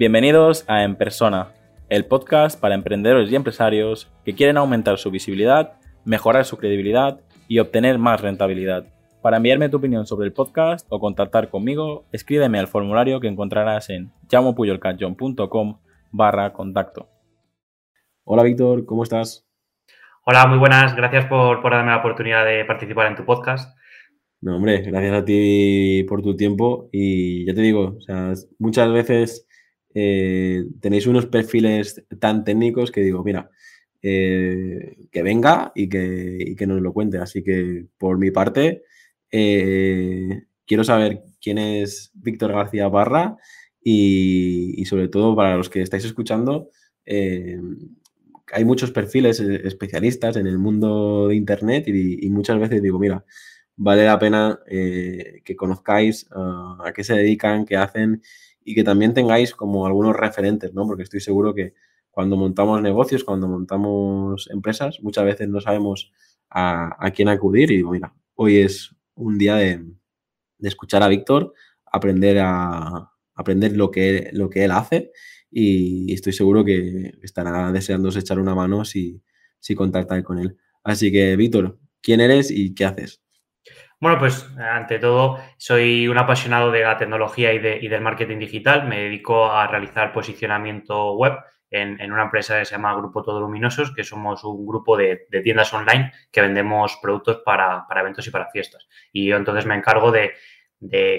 Bienvenidos a En Persona, el podcast para emprendedores y empresarios que quieren aumentar su visibilidad, mejorar su credibilidad y obtener más rentabilidad. Para enviarme tu opinión sobre el podcast o contactar conmigo, escríbeme al formulario que encontrarás en llamopuyolcanchon.com barra contacto. Hola Víctor, ¿cómo estás? Hola, muy buenas. Gracias por, darme la oportunidad de participar en tu podcast. No, hombre, gracias a ti por tu tiempo y ya te digo, muchas veces eh, tenéis unos perfiles tan técnicos que digo, mira, eh, que venga y que, que, nos lo cuente. Así que por mi parte, eh, quiero saber quién es Víctor García Barra y, sobre todo para los que estáis escuchando, hay muchos perfiles eh, especialistas en el mundo de Internet y, muchas veces digo, mira, vale la pena que conozcáis a qué se dedican, qué hacen y que también tengáis como algunos referentes, ¿no? Porque estoy seguro que cuando montamos negocios, cuando montamos empresas, muchas veces no sabemos a, a quién acudir y mira, hoy es un día de, escuchar a Víctor, aprender a aprender lo que, lo que él hace y estoy seguro que estará deseándose echar una mano si, si contactáis con él. Así que, Víctor, ¿quién eres y qué haces? Bueno, pues ante todo, soy un apasionado de la tecnología y, de, del marketing digital. Me dedico a realizar posicionamiento web en, una empresa que se llama Grupo Todo Luminosos, que somos un grupo de, tiendas online que vendemos productos para, eventos y para fiestas. Y yo entonces me encargo de,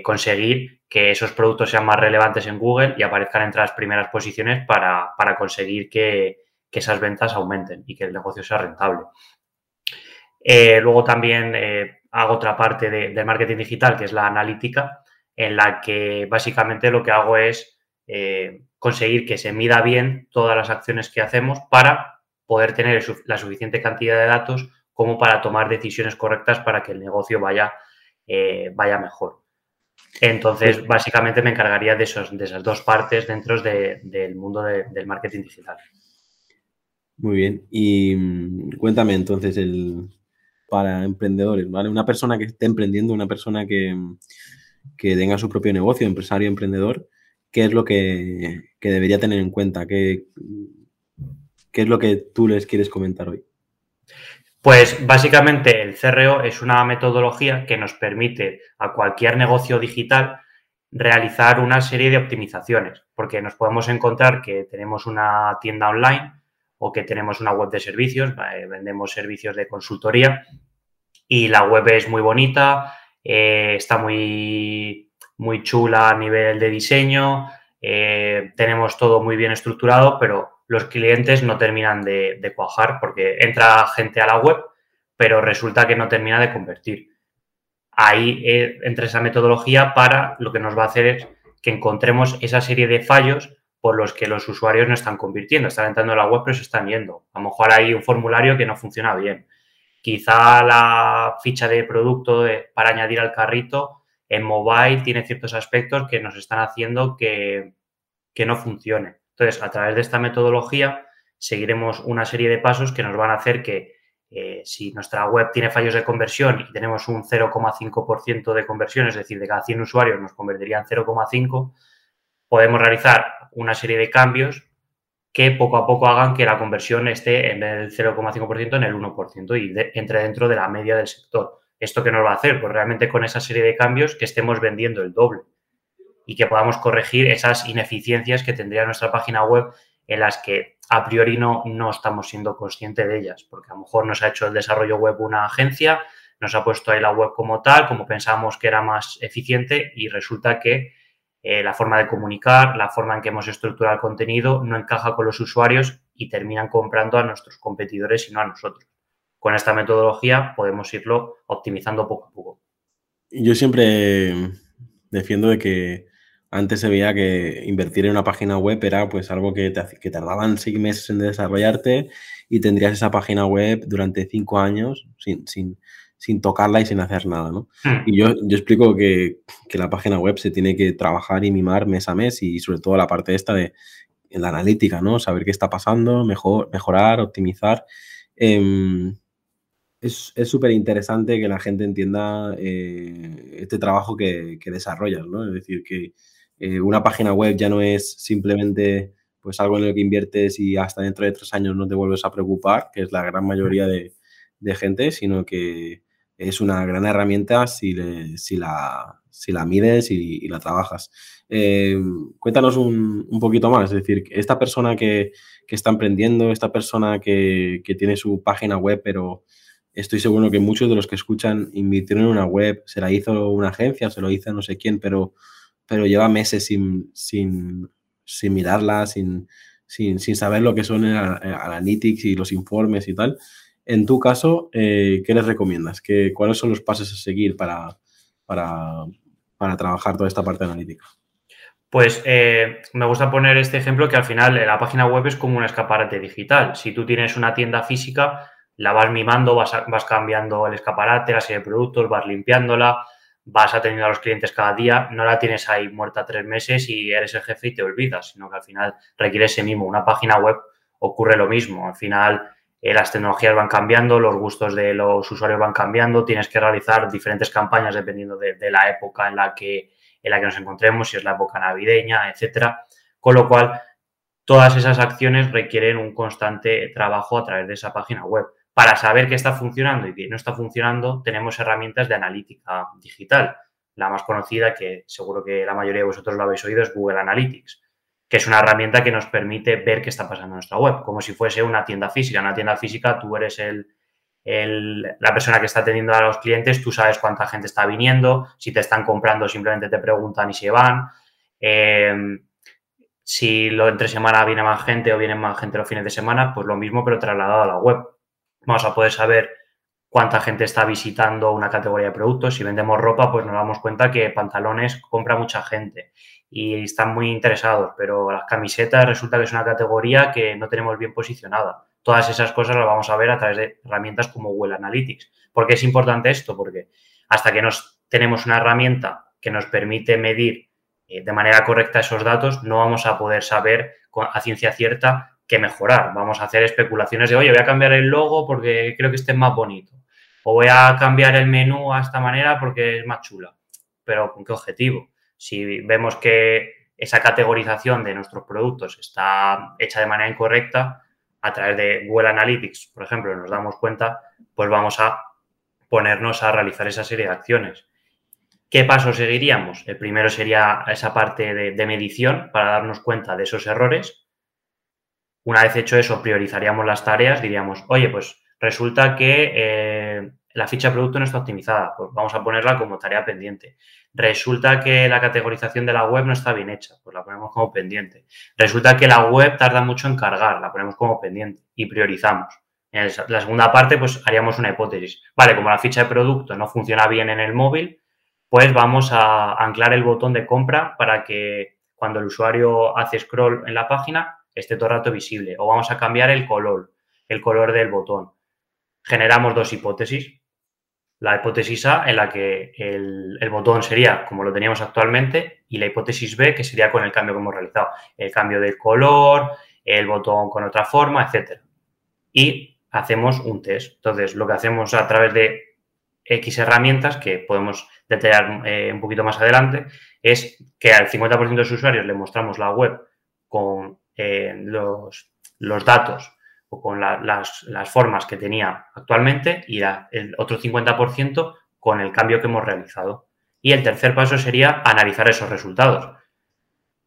conseguir que esos productos sean más relevantes en Google y aparezcan entre las primeras posiciones para, conseguir que, esas ventas aumenten y que el negocio sea rentable. Eh, luego también eh, hago otra parte del marketing digital, que es la analítica, en la que básicamente lo que hago es eh, conseguir que se mida bien todas las acciones que hacemos para poder tener la suficiente cantidad de datos como para tomar decisiones correctas para que el negocio vaya, eh, vaya mejor. Entonces, básicamente me encargaría de, esos, de esas dos partes dentro del mundo del marketing digital. Muy bien. Y mm, cuéntame entonces el para emprendedores, ¿vale? Una persona que esté emprendiendo, una persona que, que tenga su propio negocio, empresario, emprendedor, qué es lo que, debería tener en cuenta, ¿Qué, qué es lo que tú les quieres comentar hoy. Pues básicamente el CRO es una metodología que nos permite a cualquier negocio digital realizar una serie de optimizaciones, porque nos podemos encontrar que tenemos una tienda online o que tenemos una web de servicios, vendemos servicios de consultoría y la web es muy bonita, eh, está muy muy chula a nivel de diseño, eh, tenemos todo muy bien estructurado, pero los clientes no terminan de, cuajar porque entra gente a la web, pero resulta que no termina de convertir. Ahí eh, entra esa metodología para lo que nos va a hacer es que encontremos esa serie de fallos por los que los usuarios no están convirtiendo, están entrando a la web pero se están yendo. A lo mejor hay un formulario que no funciona bien. Quizá la ficha de producto para añadir al carrito en mobile tiene ciertos aspectos que nos están haciendo que, no funcione. Entonces, a través de esta metodología seguiremos una serie de pasos que nos van a hacer que eh, si nuestra web tiene fallos de conversión y tenemos un 0,5% de conversión, es decir, de cada 100 usuarios nos convertirían 0,5, podemos realizar una serie de cambios que poco a poco hagan que la conversión esté en del 0,5% en el 1% y entre dentro de la media del sector. ¿Esto qué nos va a hacer? Pues realmente con esa serie de cambios que estemos vendiendo el doble y que podamos corregir esas ineficiencias que tendría nuestra página web en las que a priori no, no estamos siendo conscientes de ellas, porque a lo mejor nos ha hecho el desarrollo web una agencia, nos ha puesto ahí la web como tal, como pensábamos que era más eficiente y resulta que eh, la forma de comunicar, la forma en que hemos estructurado el contenido no encaja con los usuarios y terminan comprando a nuestros competidores y no a nosotros con esta metodología podemos irlo optimizando poco a poco. Yo siempre defiendo de que antes se veía que invertir en una página web era pues algo que, te, que tardaban seis meses en desarrollarte y tendrías esa página web durante cinco años sin, sin, tocarla y sin hacer nada, ¿no? Hmm. Y yo, yo explico que, la página web se tiene que trabajar y mimar mes a mes y sobre todo la parte esta de la analítica, ¿no? Saber qué está pasando, mejor, mejorar, optimizar. Em, es súper interesante que la gente entienda eh, este trabajo que, que, desarrollas, ¿no? Es decir, que eh, una página web ya no es simplemente pues algo en lo que inviertes y hasta dentro de tres años no te vuelves a preocupar, que es la gran mayoría de, gente, sino que es una gran herramienta si, si, la, si la mides y, la trabajas. Eh, cuéntanos un, poquito más, es decir, esta persona que, está emprendiendo, esta persona que, que, tiene su página web, pero estoy seguro que muchos de los que escuchan invirtieron en una web, se la hizo una agencia, se lo hizo no sé quién, pero pero lleva meses sin, sin, sin mirarla, sin, sin, sin, saber lo que son el, analytics y los informes y tal. En tu caso, eh, ¿qué les recomiendas? ¿Qué, ¿Cuáles son los pasos a seguir para, para, para trabajar toda esta parte analítica? Pues eh, me gusta poner este ejemplo que al final la página web es como un escaparate digital. Si tú tienes una tienda física, la vas mimando, vas, vas cambiando el escaparate, la serie de productos, vas limpiándola, vas atendiendo a los clientes cada día, no la tienes ahí muerta tres meses y eres el jefe y te olvidas, sino que al final requiere ese mismo. Una página web ocurre lo mismo. Al final eh, las tecnologías van cambiando, los gustos de los usuarios van cambiando, tienes que realizar diferentes campañas dependiendo de, la época en la, que, en la que nos encontremos, si es la época navideña, etcétera. Con lo cual, todas esas acciones requieren un constante trabajo a través de esa página web. Para saber qué está funcionando y qué no está funcionando, tenemos herramientas de analítica digital. La más conocida, que seguro que la mayoría de vosotros lo habéis oído, es Google Analytics, que es una herramienta que nos permite ver qué está pasando en nuestra web, como si fuese una tienda física. En una tienda física tú eres el, la persona que está atendiendo a los clientes, tú sabes cuánta gente está viniendo, si te están comprando simplemente te preguntan y se van. Eh, si lo entre semana viene más gente o viene más gente los fines de semana, pues lo mismo, pero trasladado a la web vamos a poder saber cuánta gente está visitando una categoría de productos. Si vendemos ropa, pues nos damos cuenta que pantalones compra mucha gente y están muy interesados, pero las camisetas resulta que es una categoría que no tenemos bien posicionada. Todas esas cosas las vamos a ver a través de herramientas como Google Analytics. ¿Por qué es importante esto? Porque hasta que nos tenemos una herramienta que nos permite medir eh, de manera correcta esos datos, no vamos a poder saber a ciencia cierta que mejorar. Vamos a hacer especulaciones de, oye, voy a cambiar el logo porque creo que este es más bonito. O voy a cambiar el menú a esta manera porque es más chula. Pero ¿con qué objetivo? Si vemos que esa categorización de nuestros productos está hecha de manera incorrecta, a través de Google Analytics, por ejemplo, nos damos cuenta, pues vamos a ponernos a realizar esa serie de acciones. ¿Qué paso seguiríamos? El primero sería esa parte de, de medición para darnos cuenta de esos errores una vez hecho eso, priorizaríamos las tareas, diríamos, oye, pues resulta que eh, la ficha de producto no está optimizada, pues vamos a ponerla como tarea pendiente. Resulta que la categorización de la web no está bien hecha, pues la ponemos como pendiente. Resulta que la web tarda mucho en cargar, la ponemos como pendiente y priorizamos. En la segunda parte, pues haríamos una hipótesis. Vale, como la ficha de producto no funciona bien en el móvil, pues vamos a anclar el botón de compra para que cuando el usuario hace scroll en la página esté todo el rato visible. O vamos a cambiar el color, el color del botón. Generamos dos hipótesis. La hipótesis A, en la que el, botón sería como lo teníamos actualmente, y la hipótesis B, que sería con el cambio que hemos realizado. El cambio del color, el botón con otra forma, etc. Y hacemos un test. Entonces, lo que hacemos a través de X herramientas, que podemos detallar eh, un poquito más adelante, es que al 50% de los usuarios le mostramos la web con eh, los, los, datos o con las, formas que tenía actualmente y el otro 50% con el cambio que hemos realizado. Y el tercer paso sería analizar esos resultados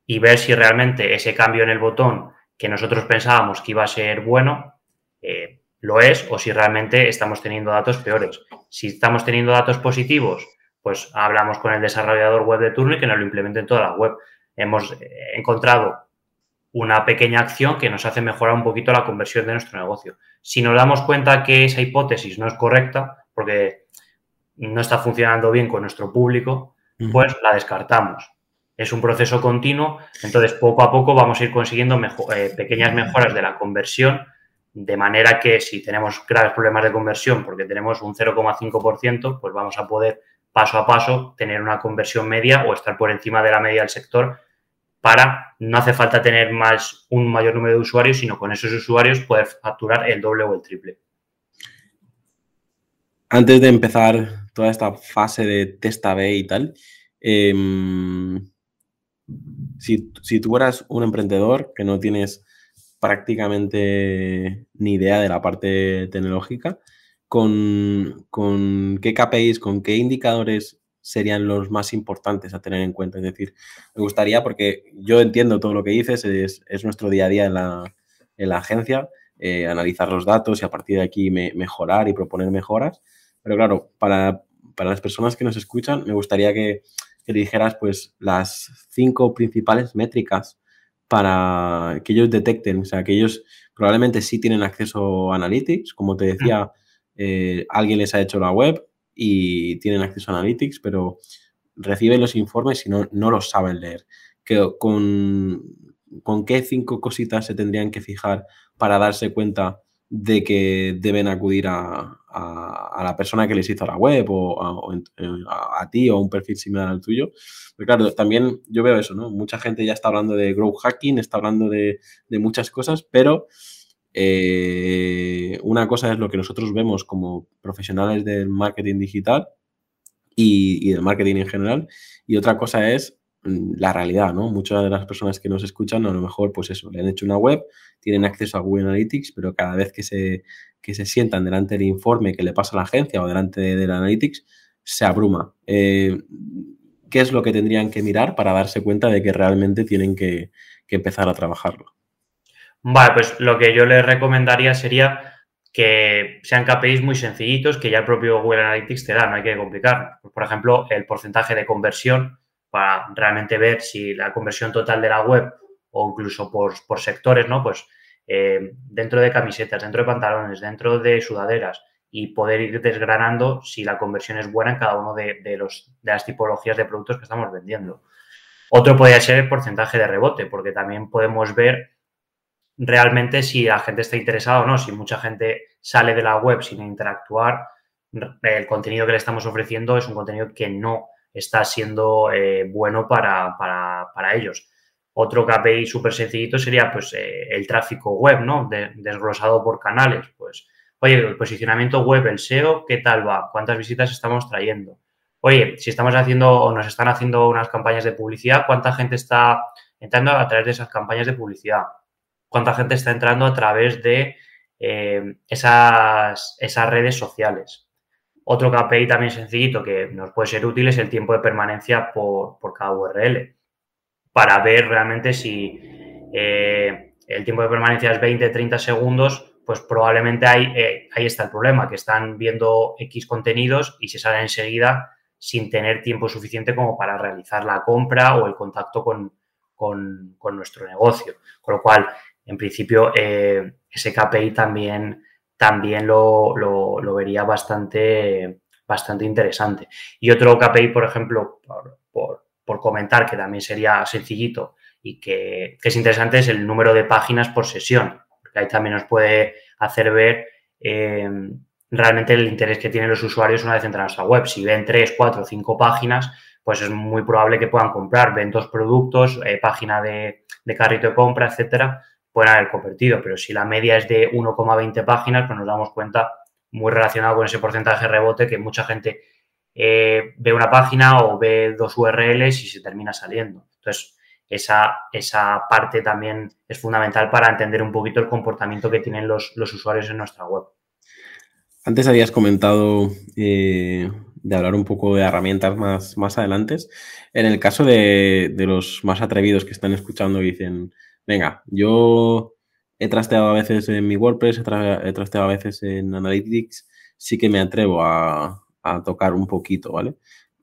y ver si realmente ese cambio en el botón que nosotros pensábamos que iba a ser bueno, eh, lo es o si realmente estamos teniendo datos peores. Si estamos teniendo datos positivos, pues hablamos con el desarrollador web de turno y que nos lo implemente en toda la web. Hemos eh, encontrado una pequeña acción que nos hace mejorar un poquito la conversión de nuestro negocio. Si nos damos cuenta que esa hipótesis no es correcta, porque no está funcionando bien con nuestro público, pues la descartamos. Es un proceso continuo, entonces poco a poco vamos a ir consiguiendo eh, pequeñas mejoras de la conversión, de manera que si tenemos graves problemas de conversión, porque tenemos un 0,5%, pues vamos a poder paso a paso tener una conversión media o estar por encima de la media del sector para no hace falta tener más un mayor número de usuarios, sino con esos usuarios poder facturar el doble o el triple. Antes de empezar toda esta fase de testa B y tal, em, si, si tú eras un emprendedor que no tienes prácticamente ni idea de la parte tecnológica, ¿con, con qué KPIs, con qué indicadores serían los más importantes a tener en cuenta? Es decir, me gustaría, porque yo entiendo todo lo que dices, es, es nuestro día a día en la, en la agencia, eh, analizar los datos y a partir de aquí mejorar y proponer mejoras. Pero claro, para, para, las personas que nos escuchan, me gustaría que, que dijeras pues las cinco principales métricas para que ellos detecten, o sea, que ellos probablemente sí tienen acceso a Analytics, como te decía, eh, alguien les ha hecho la web y tienen acceso a Analytics, pero reciben los informes y no, no los saben leer. Que, con, ¿Con qué cinco cositas se tendrían que fijar para darse cuenta de que deben acudir a, la persona que les hizo la web o, a, ti o a un perfil similar al tuyo. Pero claro, también yo veo eso, ¿no? Mucha gente ya está hablando de growth hacking, está hablando de, muchas cosas, pero eh, una cosa es lo que nosotros vemos como profesionales del marketing digital y, del marketing en general, y otra cosa es Mm, la realidad, ¿no? Muchas de las personas que nos escuchan, a lo mejor, pues eso, le han hecho una web, tienen acceso a Google Analytics, pero cada vez que se, que se sientan delante del informe que le pasa a la agencia o delante del Analytics, se abruma. Eh, ¿Qué es lo que tendrían que mirar para darse cuenta de que realmente tienen que empezar a trabajarlo? Vale, pues lo que yo les recomendaría sería que sean KPIs muy sencillitos que ya el propio Google Analytics te da, no hay que complicar. Por ejemplo, el porcentaje de conversión para realmente ver si la conversión total de la web o incluso por, sectores, ¿no? Pues eh, dentro de camisetas, dentro de pantalones, dentro de sudaderas y poder ir desgranando si la conversión es buena en cada uno de, los, de las tipologías de productos que estamos vendiendo. Otro podría ser el porcentaje de rebote, porque también podemos ver realmente si la gente está interesada o no. Si mucha gente sale de la web sin interactuar, el contenido que le estamos ofreciendo es un contenido que no está siendo eh, bueno para, ellos. Otro KPI súper sencillito sería pues eh, el tráfico web, ¿no? desglosado por canales. Pues, oye, el posicionamiento web, el SEO, ¿qué tal va? ¿Cuántas visitas estamos trayendo? Oye, si estamos haciendo o nos están haciendo unas campañas de publicidad, ¿cuánta gente está entrando a través de esas campañas de publicidad? ¿Cuánta gente está entrando a través de eh, esas, esas redes sociales? Otro KPI también sencillito que nos puede ser útil es el tiempo de permanencia por, cada URL para ver realmente si eh, el tiempo de permanencia es 20, 30 segundos, pues probablemente ahí, eh, ahí está el problema, que están viendo X contenidos y se salen enseguida sin tener tiempo suficiente como para realizar la compra o el contacto con, nuestro negocio. Con lo cual, en principio, eh, ese KPI también también lo, vería bastante, bastante interesante. Y otro KPI, por ejemplo, por, comentar, que también sería sencillito y que, es interesante, es el número de páginas por sesión, porque ahí también nos puede hacer ver eh, realmente el interés que tienen los usuarios una vez entran a nuestra web. Si ven tres, cuatro, cinco páginas, pues es muy probable que puedan comprar. Ven dos productos, eh, página de, de, carrito de compra, etcétera, pueden haber convertido, pero si la media es de 1,20 páginas, pues nos damos cuenta muy relacionado con ese porcentaje de rebote que mucha gente eh, ve una página o ve dos URLs y se termina saliendo. Entonces, esa, esa parte también es fundamental para entender un poquito el comportamiento que tienen los, usuarios en nuestra web. Antes habías comentado eh, de hablar un poco de herramientas más, más adelante. En el caso de, de los más atrevidos que están escuchando y dicen, venga, yo he trasteado a veces en mi WordPress, he, trasteado a veces en Analytics, sí que me atrevo a, tocar un poquito, ¿vale?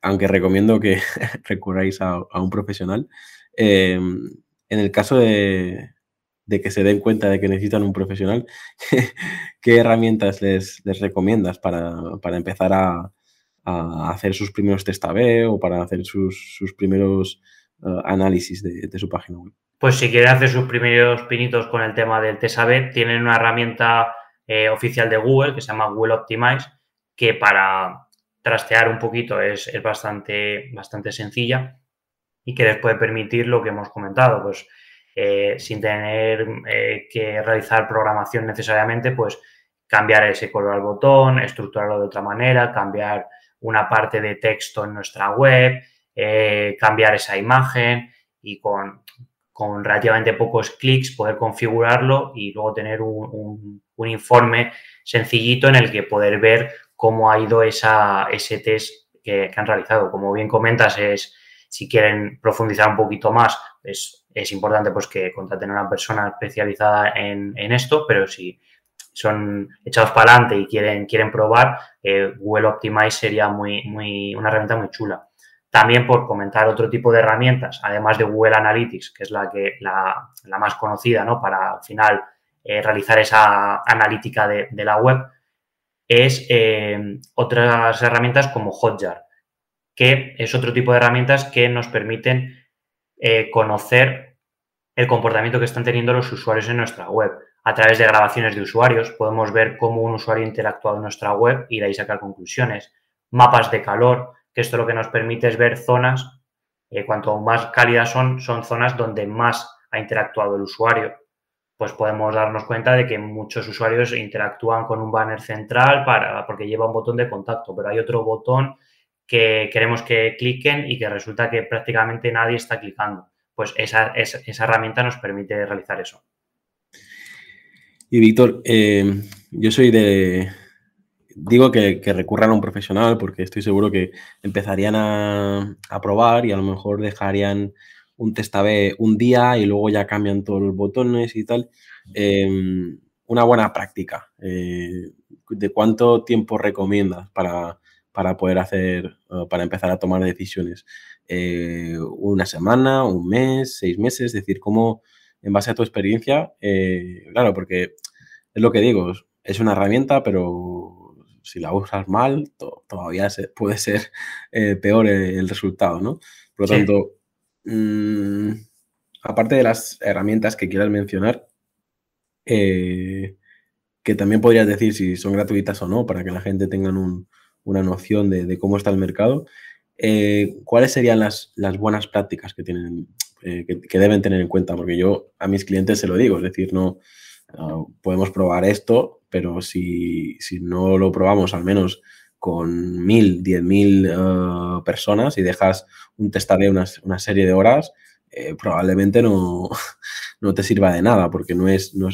Aunque recomiendo que recurráis a, un profesional. Em, en el caso de, que se den cuenta de que necesitan un profesional, ¿qué herramientas les, recomiendas para, empezar a, hacer sus primeros test A-B o para hacer sus, primeros eh, análisis de su página web? pues si quieren hacer sus primeros pinitos con el tema del TSAB, tienen una herramienta eh, oficial de Google que se llama Google Optimize, que para trastear un poquito es, bastante, bastante sencilla y que les puede permitir lo que hemos comentado, pues eh, sin tener que realizar programación necesariamente, pues cambiar ese color al botón, estructurarlo de otra manera, cambiar una parte de texto en nuestra web, cambiar esa imagen, y con, con relativamente pocos clics poder configurarlo y luego tener un, un, informe sencillito en el que poder ver cómo ha ido esa, ese test que, han realizado. Como bien comentas, es si quieren profundizar un poquito más, es, es importante pues que contraten a una persona especializada en, en esto, pero si son echados para adelante y quieren, quieren probar, eh, Google Optimize sería muy, muy, una herramienta muy chula. También por comentar otro tipo de herramientas, además de Google Analytics, que es la, que, la, más conocida ¿no? para al final eh, realizar esa analítica de, la web, es eh, otras herramientas como Hotjar, que es otro tipo de herramientas que nos permiten conocer el comportamiento que están teniendo los usuarios en nuestra web a través de grabaciones de usuarios. Podemos ver cómo un usuario interactuado en nuestra web y de ahí sacar conclusiones. Mapas de calor, que esto lo que nos permite es ver zonas, eh, cuanto más cálidas son, son zonas donde más ha interactuado el usuario. Pues podemos darnos cuenta de que muchos usuarios interactúan con un banner central para, porque lleva un botón de contacto, pero hay otro botón que queremos que cliquen y que resulta que prácticamente nadie está clicando. Pues esa, esa herramienta nos permite realizar eso. Y Víctor, eh, yo soy de... Digo que, recurran a un profesional porque estoy seguro que empezarían a, probar y a lo mejor dejarían un test A-B un día y luego ya cambian todos los botones y tal. Em, una buena práctica. Eh, ¿De cuánto tiempo recomiendas para, para poder hacer, para empezar a tomar decisiones? Eh, ¿Una semana, un mes, seis meses? Es decir, ¿cómo, en base a tu experiencia, eh, claro, porque es lo que digo, es una herramienta, pero si la usas mal, todavía puede ser eh, peor el, resultado, ¿no? Por lo tanto, mm, aparte de las herramientas que quieras mencionar, eh, que también podrías decir si son gratuitas o no, para que la gente tenga una noción de, cómo está el mercado, ¿cuáles serían las, las, buenas prácticas que tienen eh, que, deben tener en cuenta, porque yo a mis clientes se lo digo, es decir, no podemos probar esto, pero si, no lo probamos al menos con mil, diez mil eh, personas y dejas un testable una, una serie de horas, eh, probablemente no, no, te sirva de nada, porque no, es, no,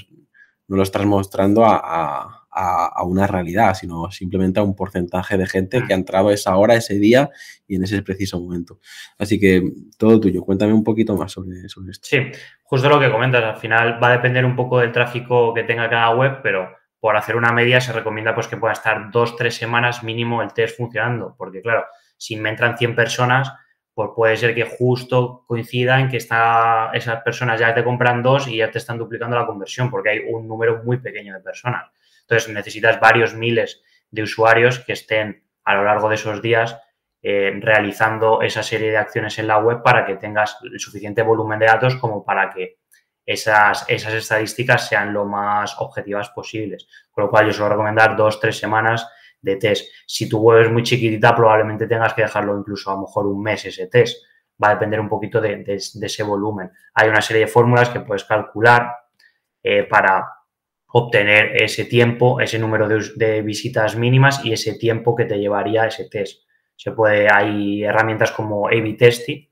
lo estás mostrando a a, una realidad, sino simplemente a un porcentaje de gente que ha entrado esa hora, ese día y en ese preciso momento. Así que todo tuyo, cuéntame un poquito más sobre, sobre esto. Sí, justo lo que comentas, al final va a depender un poco del tráfico que tenga cada web, pero por hacer una media se recomienda pues que pueda estar dos, tres semanas mínimo el test funcionando, porque claro, si me entran 100 personas, pues puede ser que justo coincida en que está, esas personas ya te compran dos y ya te están duplicando la conversión, porque hay un número muy pequeño de personas. Entonces necesitas varios miles de usuarios que estén a lo largo de esos días eh, realizando esa serie de acciones en la web para que tengas el suficiente volumen de datos como para que esas, esas estadísticas sean lo más objetivas posibles. Con lo cual yo suelo recomendar dos, tres semanas de test. Si tu web es muy chiquitita, probablemente tengas que dejarlo incluso a lo mejor un mes ese test. Va a depender un poquito de, ese volumen. Hay una serie de fórmulas que puedes calcular eh, para obtener ese tiempo, ese número de, visitas mínimas y ese tiempo que te llevaría ese test. Se puede, hay herramientas como A-B Testing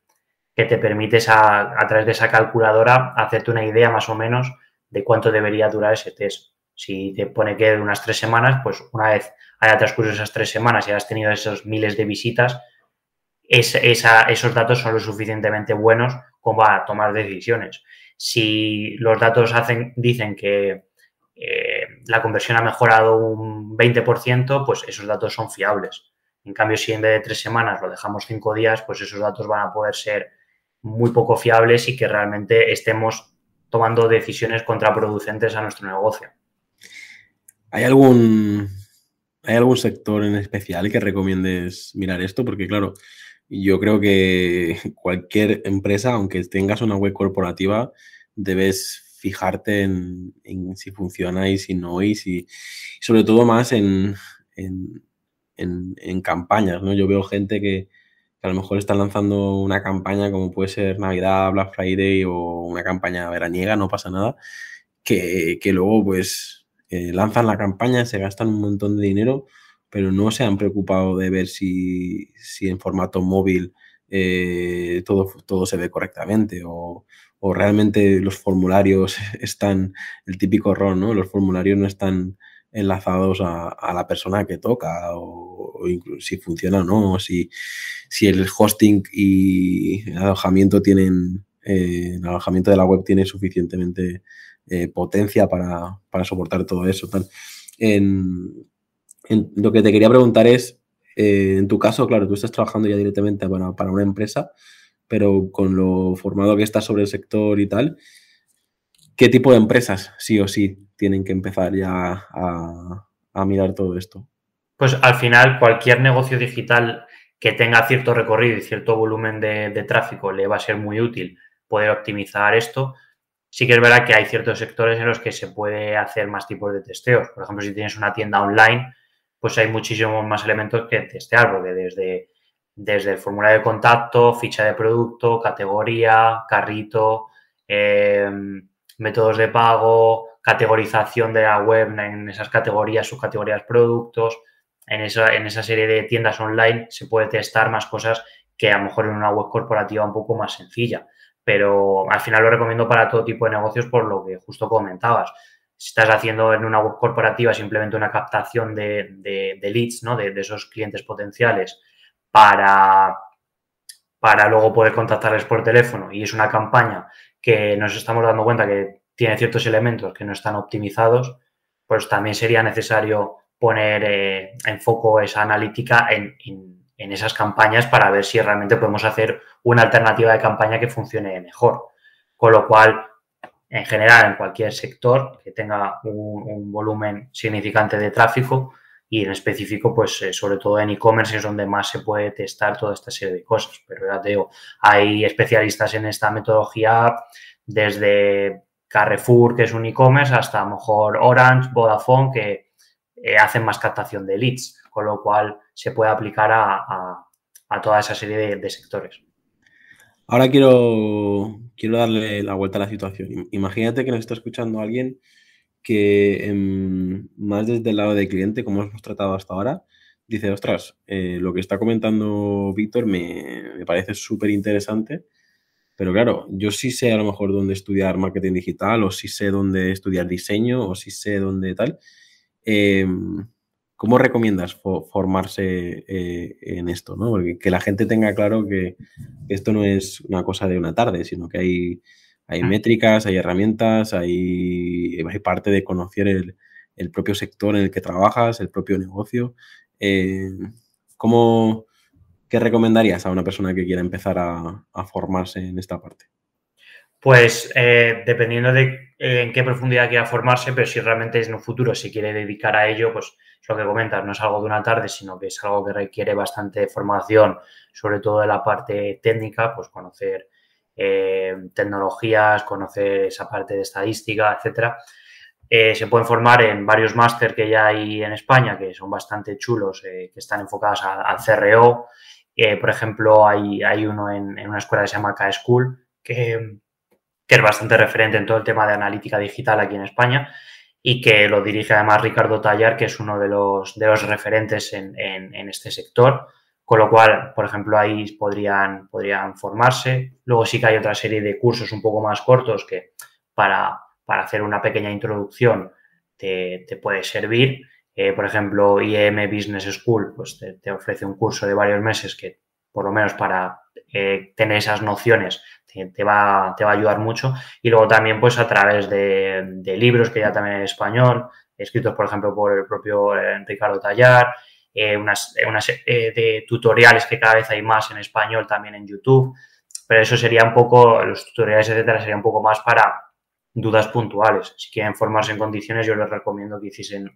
que te permites a, través de esa calculadora hacerte una idea más o menos de cuánto debería durar ese test. Si te pone que de unas tres semanas, pues una vez haya transcurrido esas tres semanas y has tenido esos miles de visitas, esos datos son lo suficientemente buenos como para tomar decisiones. Si los datos hacen, dicen que eh, la conversión ha mejorado un 20%, pues esos datos son fiables. En cambio, si en vez de tres semanas lo dejamos cinco días, pues esos datos van a poder ser muy poco fiables y que realmente estemos tomando decisiones contraproducentes a nuestro negocio. ¿Hay algún, ¿Hay algún sector en especial que recomiendes mirar esto? Porque claro, yo creo que cualquier empresa, aunque tengas una web corporativa, debes fijarte en, si funciona y si no, y si, sobre todo más en, en, campañas, ¿no? Yo veo gente que, a lo mejor está lanzando una campaña como puede ser Navidad, Black Friday o una campaña veraniega, no pasa nada, que, luego pues eh, lanzan la campaña, se gastan un montón de dinero, pero no se han preocupado de ver si, si en formato móvil eh, todo, todo se ve correctamente o, realmente los formularios están, el típico error, ¿no? Los formularios no están enlazados a, la persona que toca o, incluso si funciona o no, si, si el hosting y el alojamiento tienen, eh, el alojamiento de la web tiene suficientemente eh, potencia para, soportar todo eso. En, lo que te quería preguntar es, eh, en tu caso, claro, tú estás trabajando ya directamente para, una empresa, pero con lo formado que estás sobre el sector y tal, ¿qué tipo de empresas sí o sí tienen que empezar ya a, mirar todo esto? Pues al final cualquier negocio digital que tenga cierto recorrido y cierto volumen de, tráfico le va a ser muy útil poder optimizar esto. Sí que es verdad que hay ciertos sectores en los que se puede hacer más tipos de testeos. Por ejemplo, si tienes una tienda online, pues hay muchísimos más elementos que testear, porque desde, desde el formulario de contacto, ficha de producto, categoría, carrito, em, métodos de pago, categorización de la web en esas categorías, subcategorías, productos. En esa, en esa serie de tiendas online se puede testar más cosas que a lo mejor en una web corporativa un poco más sencilla. Pero al final lo recomiendo para todo tipo de negocios por lo que justo comentabas si estás haciendo en una web corporativa simplemente una captación de, leads, ¿no? De, esos clientes potenciales para, para luego poder contactarles por teléfono y es una campaña que nos estamos dando cuenta que tiene ciertos elementos que no están optimizados, pues también sería necesario poner eh, en foco esa analítica en, en esas campañas para ver si realmente podemos hacer una alternativa de campaña que funcione mejor. Con lo cual, en general en cualquier sector que tenga un, volumen significante de tráfico y en específico, pues eh, sobre todo en e-commerce es donde más se puede testar toda esta serie de cosas. Pero ya te digo, hay especialistas en esta metodología desde Carrefour, que es un e-commerce, hasta a lo mejor Orange, Vodafone, que eh, hacen más captación de leads, con lo cual se puede aplicar a, toda esa serie de sectores. Ahora quiero, quiero darle la vuelta a la situación. Imagínate que nos está escuchando alguien que em, más desde el lado del cliente, como hemos tratado hasta ahora, dice, ostras, eh, lo que está comentando Víctor me, parece súper interesante, pero claro, yo sí sé a lo mejor dónde estudiar marketing digital, o sí sé dónde estudiar diseño, o sí sé dónde tal. Em, ¿Cómo recomiendas formarse eh, en esto? ¿no? Porque que la gente tenga claro que esto no es una cosa de una tarde, sino que hay, hay métricas, hay herramientas, hay, hay parte de conocer el, propio sector en el que trabajas, el propio negocio. Eh, ¿cómo, ¿Qué recomendarías a una persona que quiera empezar a formarse en esta parte? Pues eh, dependiendo de eh, en qué profundidad quiera formarse, pero si realmente en un futuro se quiere dedicar a ello, pues es lo que comentas, no es algo de una tarde, sino que es algo que requiere bastante formación, sobre todo de la parte técnica, pues conocer eh, tecnologías, conocer esa parte de estadística, etcétera. se pueden formar en varios máster que ya hay en España, que son bastante chulos, que están enfocados al CRO. por ejemplo, hay, hay uno en, en, una escuela que se llama K-School, que que es bastante referente en todo el tema de analítica digital aquí en España y que lo dirige además Ricardo Tallar, que es uno de los, de los referentes en, este sector. Con lo cual, por ejemplo, ahí podrían, podrían formarse. Luego sí que hay otra serie de cursos un poco más cortos que para, para hacer una pequeña introducción te, puede servir. Eh, por ejemplo, IEM Business School pues te, ofrece un curso de varios meses que, por lo menos para eh, tener esas nociones, te, va, te va a ayudar mucho. Y luego también, pues a través de, libros que ya también en español, escritos, por ejemplo, por el propio eh, Ricardo Tallar, eh, unas, eh, de tutoriales que cada vez hay más en español también en YouTube. Pero eso sería un poco, los tutoriales, etcétera, sería un poco más para dudas puntuales. Si quieren formarse en condiciones, yo les recomiendo que hiciesen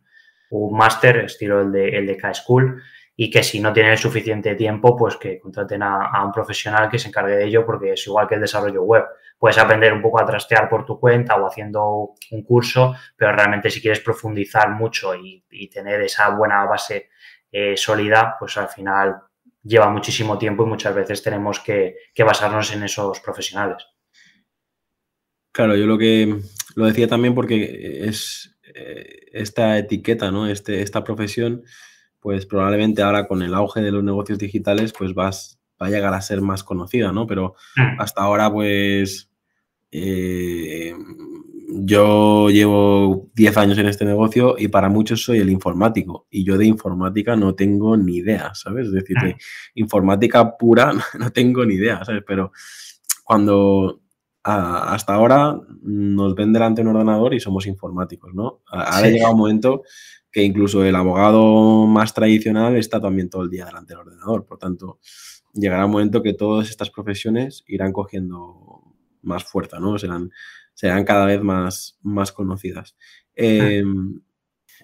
un máster estilo el de, el de K-School y que si no tienen suficiente tiempo, pues que contraten a, un profesional que se encargue de ello, porque es igual que el desarrollo web. Puedes aprender un poco a trastear por tu cuenta o haciendo un curso, pero realmente si quieres profundizar mucho y, tener esa buena base eh, sólida, pues al final lleva muchísimo tiempo y muchas veces tenemos que, basarnos en esos profesionales. Claro, yo lo que lo decía también porque es eh, esta etiqueta, ¿no? Este, esta profesión pues probablemente ahora con el auge de los negocios digitales, pues vas va a llegar a ser más conocida, ¿no? Pero mm. hasta ahora, pues, eh, yo llevo 10 años en este negocio y para muchos soy el informático y yo de informática no tengo ni idea, ¿sabes? Es decir, de informática pura no tengo ni idea, ¿sabes? Pero cuando hasta ahora nos ven delante un ordenador y somos informáticos, ¿no? Ahora ha llegado un momento que incluso el abogado más tradicional está también todo el día delante del ordenador. Por tanto, llegará un momento que todas estas profesiones irán cogiendo más fuerza, ¿no? Serán, serán cada vez más, más conocidas. Em,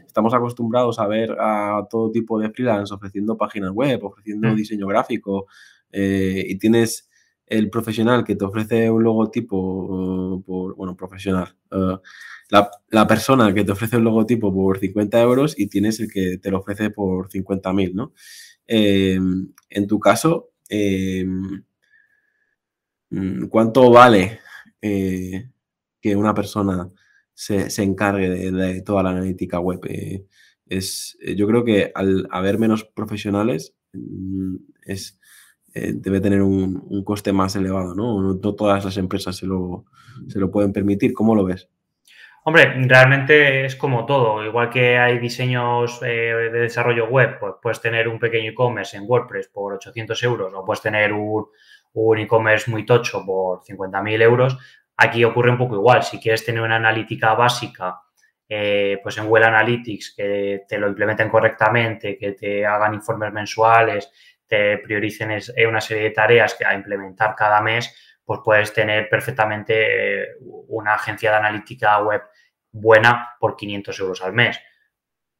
estamos acostumbrados a ver a todo tipo de freelance ofreciendo páginas web, ofreciendo mm. diseño gráfico, eh, y tienes el profesional que te ofrece un logotipo, por, bueno, profesional, eh, la, persona que te ofrece un logotipo por 50 euros y tienes el que te lo ofrece por 50.000, ¿no? Em, en tu caso, ¿cuánto vale eh, que una persona se, encargue de, toda la analítica web? Eh, es, yo creo que al haber menos profesionales, mm, es, eh, debe tener un, coste más elevado, ¿no? ¿no? todas las empresas se lo, se lo pueden permitir. ¿Cómo lo ves? Hombre, realmente es como todo. Igual que hay diseños eh, de desarrollo web, pues puedes tener un pequeño e-commerce en WordPress por 800 euros o puedes tener un, e-commerce muy tocho por 50.000 euros. Aquí ocurre un poco igual. Si quieres tener una analítica básica, eh, pues en Well Analytics, que te lo implementen correctamente, que te hagan informes mensuales, te prioricen eh, una serie de tareas a implementar cada mes, pues puedes tener perfectamente una agencia de analítica web buena por 500 euros al mes.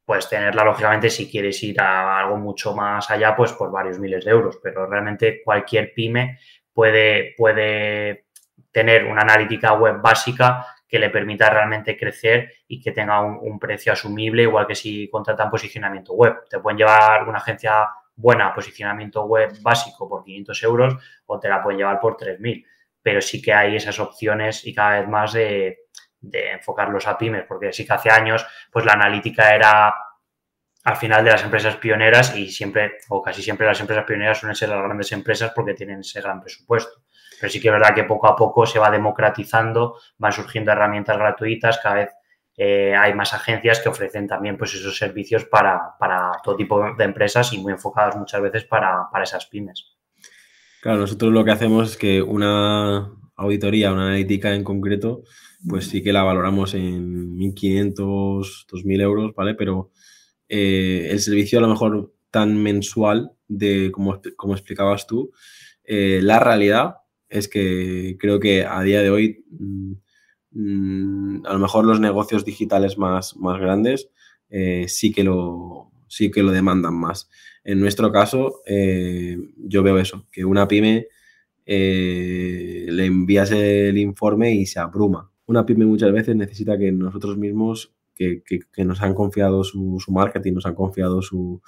Puedes tenerla, lógicamente, si quieres ir a algo mucho más allá, pues por varios miles de euros, pero realmente cualquier pyme puede, puede tener una analítica web básica que le permita realmente crecer y que tenga un, precio asumible, igual que si contratan posicionamiento web. Te pueden llevar una agencia buena posicionamiento web básico por 500 euros o te la pueden llevar por 3.000, pero sí que hay esas opciones y cada vez más de, de enfocarlos a pymes, porque sí que hace años, pues la analítica era al final de las empresas pioneras y siempre, o casi siempre las empresas pioneras suelen ser las grandes empresas porque tienen ese gran presupuesto. Pero sí que es verdad que poco a poco se va democratizando, van surgiendo herramientas gratuitas, cada vez eh, hay más agencias que ofrecen también pues esos servicios para, todo tipo de empresas y muy enfocados muchas veces para, para esas pymes. Claro, nosotros lo que hacemos es que una auditoría, una analítica en concreto, pues sí que la valoramos en 1.500, 2.000 euros, ¿vale? Pero eh, el servicio a lo mejor tan mensual de, como, como explicabas tú, eh, la realidad es que creo que a día de hoy mm, a lo mejor los negocios digitales más, más grandes eh, sí, que lo, sí que lo demandan más. En nuestro caso, yo veo eso, que una pyme le envías el informe y se abruma una pyme muchas veces necesita que nosotros mismos, que, nos han confiado su, marketing, nos han confiado su,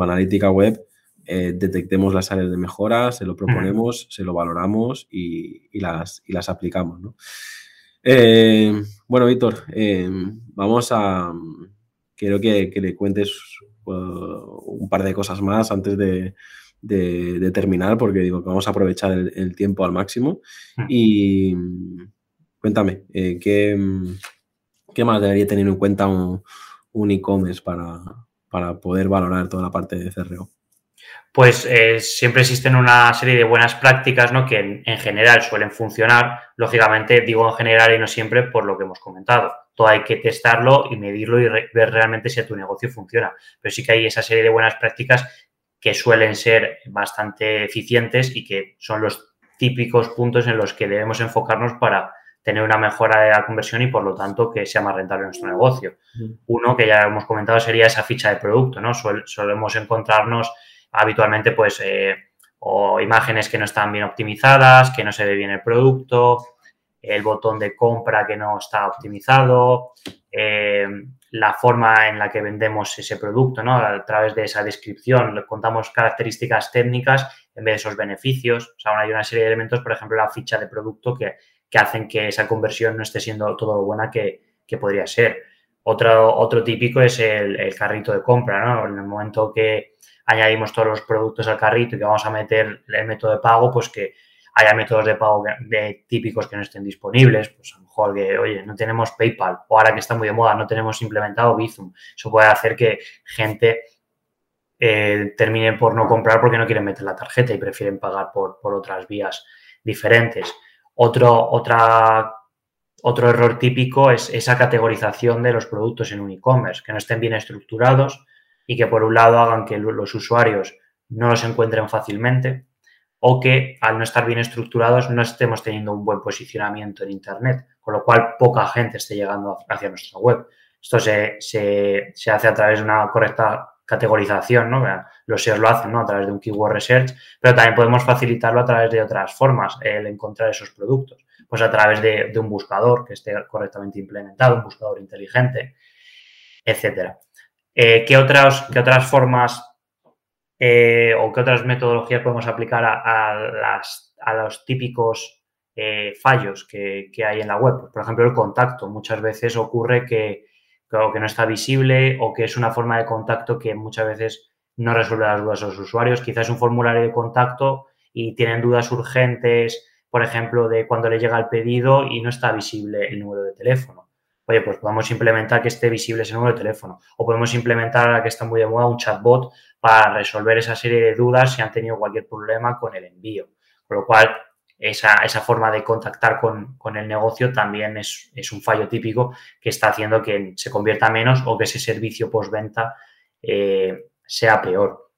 analítica web, eh, detectemos las áreas de mejora, se lo proponemos, se lo valoramos y, las, las aplicamos. Eh, bueno, Víctor, eh, vamos a... Quiero que, le cuentes uh, un par de cosas más antes de, terminar, porque digo que vamos a aprovechar el, el tiempo al máximo. Y, Cuéntame, eh, ¿qué, más debería tener en cuenta un, e-commerce para, poder valorar toda la parte de CRO? Pues eh, siempre existen una serie de buenas prácticas ¿no? que en, general suelen funcionar. Lógicamente, digo en general y no siempre por lo que hemos comentado. Todo hay que testarlo y medirlo y ver realmente si tu negocio funciona. Pero sí que hay esa serie de buenas prácticas que suelen ser bastante eficientes y que son los típicos puntos en los que debemos enfocarnos para tener una mejora de la conversión y por lo tanto que sea más rentable nuestro negocio. Uno que ya hemos comentado sería esa ficha de producto, ¿no? solemos encontrarnos habitualmente pues eh, o imágenes que no están bien optimizadas, que no se ve bien el producto, el botón de compra que no está optimizado, eh, la forma en la que vendemos ese producto, ¿no? A través de esa descripción contamos características técnicas en vez de esos beneficios. O sea, hay una serie de elementos, por ejemplo, la ficha de producto que que hacen que esa conversión no esté siendo todo lo buena que, podría ser. Otro, otro típico es el, carrito de compra, ¿no? En el momento que añadimos todos los productos al carrito y que vamos a meter el método de pago, pues que haya métodos de pago de típicos que no estén disponibles, pues a lo mejor que, oye, no tenemos PayPal o ahora que está muy de moda, no tenemos implementado Bizum. Eso puede hacer que gente eh, termine por no comprar porque no quieren meter la tarjeta y prefieren pagar por, otras vías diferentes. Otro, otra, otro error típico es esa categorización de los productos en un e-commerce, que no estén bien estructurados y que por un lado hagan que los usuarios no los encuentren fácilmente o que al no estar bien estructurados no estemos teniendo un buen posicionamiento en Internet, con lo cual poca gente esté llegando hacia nuestra web. Esto se, se hace a través de una correcta categorización, ¿no? Los SEOs lo hacen, ¿no? A través de un keyword research, pero también podemos facilitarlo a través de otras formas, el encontrar esos productos. Pues a través de, un buscador que esté correctamente implementado, un buscador inteligente, etcétera. Eh, ¿qué, otras, ¿Qué otras formas eh, o qué otras metodologías podemos aplicar a, los típicos eh, fallos que, hay en la web? Por ejemplo, el contacto. Muchas veces ocurre que no está visible o que es una forma de contacto que muchas veces no resuelve las dudas de los usuarios. Quizás es un formulario de contacto y tienen dudas urgentes, por ejemplo, de cuando le llega el pedido y no está visible el número de teléfono. Oye, pues podemos implementar que esté visible ese número de teléfono. O podemos implementar, ahora que está muy de moda, un chatbot para resolver esa serie de dudas si han tenido cualquier problema con el envío. Con lo cual, esa, esa forma de contactar con, el negocio también es, un fallo típico que está haciendo que se convierta menos o que ese servicio postventa eh, sea peor.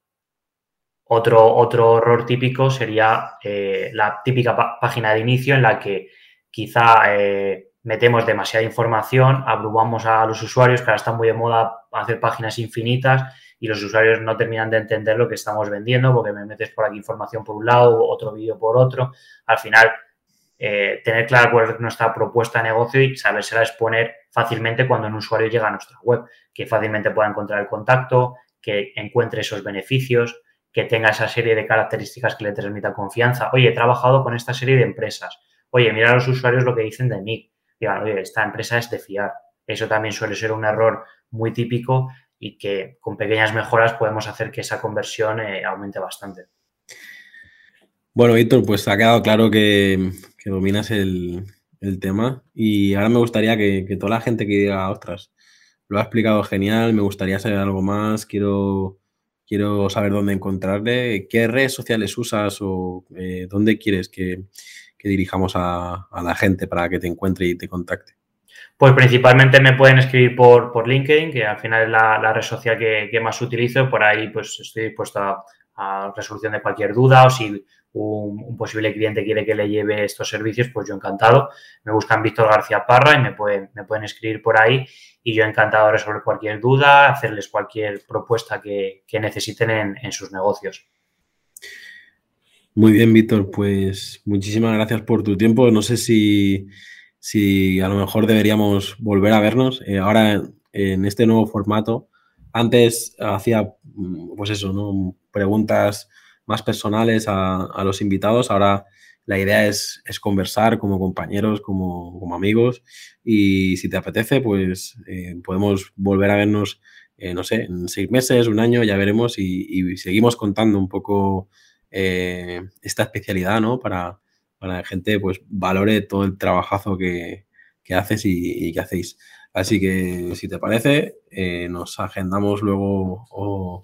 Otro, otro error típico sería eh, la típica página de inicio en la que quizá eh, metemos demasiada información, abrumamos a los usuarios, que ahora está muy de moda hacer páginas infinitas y los usuarios no terminan de entender lo que estamos vendiendo porque me metes por aquí información por un lado, otro vídeo por otro. Al final, eh, tener clara cuál es nuestra propuesta de negocio y sabérsela exponer fácilmente cuando un usuario llega a nuestra web, que fácilmente pueda encontrar el contacto, que encuentre esos beneficios, que tenga esa serie de características que le transmita confianza. Oye, he trabajado con esta serie de empresas. Oye, mira a los usuarios lo que dicen de mí. Digan, oye, esta empresa es de fiar. Eso también suele ser un error muy típico y que con pequeñas mejoras podemos hacer que esa conversión eh, aumente bastante. Bueno, Víctor, pues ha quedado claro que, dominas el, tema y ahora me gustaría que, toda la gente que diga, ostras, lo ha explicado genial, me gustaría saber algo más, quiero, quiero saber dónde encontrarle, qué redes sociales usas o eh, dónde quieres que, dirijamos a la gente para que te encuentre y te contacte. Pues principalmente me pueden escribir por, por LinkedIn, que al final es la, red social que, más utilizo. Por ahí pues estoy dispuesto a, resolución de cualquier duda o si un, posible cliente quiere que le lleve estos servicios, pues yo encantado. Me buscan Víctor García Parra y me pueden, escribir por ahí y yo encantado de resolver cualquier duda, hacerles cualquier propuesta que, necesiten en, sus negocios. Muy bien, Víctor, pues muchísimas gracias por tu tiempo. No sé si si a lo mejor deberíamos volver a vernos. Eh, ahora en este nuevo formato, antes hacía, pues eso, ¿no? preguntas más personales a, los invitados. Ahora la idea es, conversar como compañeros, como, amigos. Y si te apetece, pues eh, podemos volver a vernos, eh, no sé, en seis meses, un año, ya veremos. Y, seguimos contando un poco esta especialidad, ¿no? Para, para que la gente pues valore todo el trabajazo que, haces y, que hacéis. Así que si te parece, eh, nos agendamos luego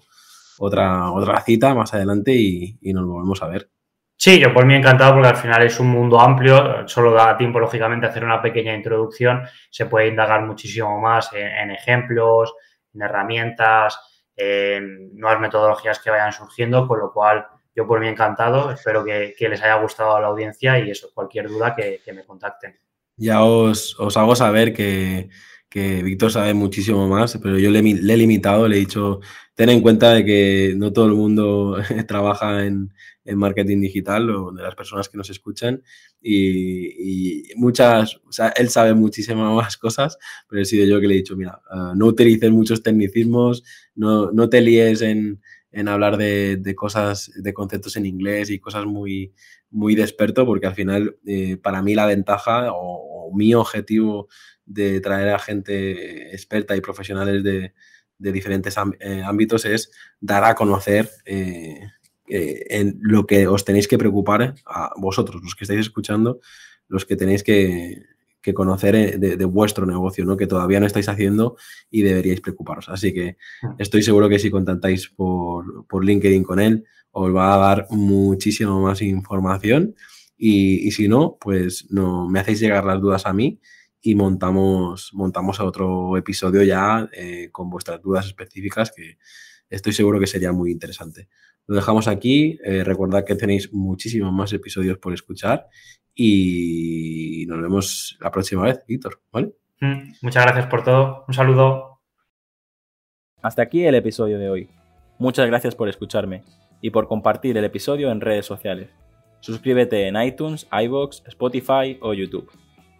otra, otra cita más adelante y, nos volvemos a ver. Sí, yo por mí encantado porque al final es un mundo amplio, solo da tiempo lógicamente hacer una pequeña introducción, se puede indagar muchísimo más en, ejemplos, en herramientas, en nuevas metodologías que vayan surgiendo, con lo cual yo por mí encantado, espero que, les haya gustado a la audiencia y eso, cualquier duda que, me contacten. Ya os, hago saber que, Víctor sabe muchísimo más, pero yo le, he limitado, le he dicho, ten en cuenta de que no todo el mundo trabaja en, marketing digital o de las personas que nos escuchan y, muchas, o sea, él sabe muchísimas más cosas, pero he sido yo que le he dicho, mira, ah, no utilices muchos tecnicismos, no, no te líes en, en hablar de, cosas, de conceptos en inglés y cosas muy, muy de experto, porque al final, eh, para mí la ventaja o, mi objetivo de traer a gente experta y profesionales de, diferentes eh, ámbitos es dar a conocer eh, en lo que os tenéis que preocupar a vosotros, los que estáis escuchando, los que tenéis que, conocer de, vuestro negocio, ¿no? que todavía no estáis haciendo y deberíais preocuparos. Así que mm. estoy seguro que si contactáis por, por LinkedIn con él, os va a dar muchísima más información y, si no, pues no, me hacéis llegar las dudas a mí y montamos, montamos otro episodio ya eh, con vuestras dudas específicas que estoy seguro que sería muy interesante. Lo dejamos aquí. Eh, recordad que tenéis muchísimos más episodios por escuchar y nos vemos la próxima vez, Víctor. ¿vale? Mm, muchas gracias por todo. Un saludo. Hasta aquí el episodio de hoy. Muchas gracias por escucharme y por compartir el episodio en redes sociales. Suscríbete en iTunes, iBox, Spotify o YouTube.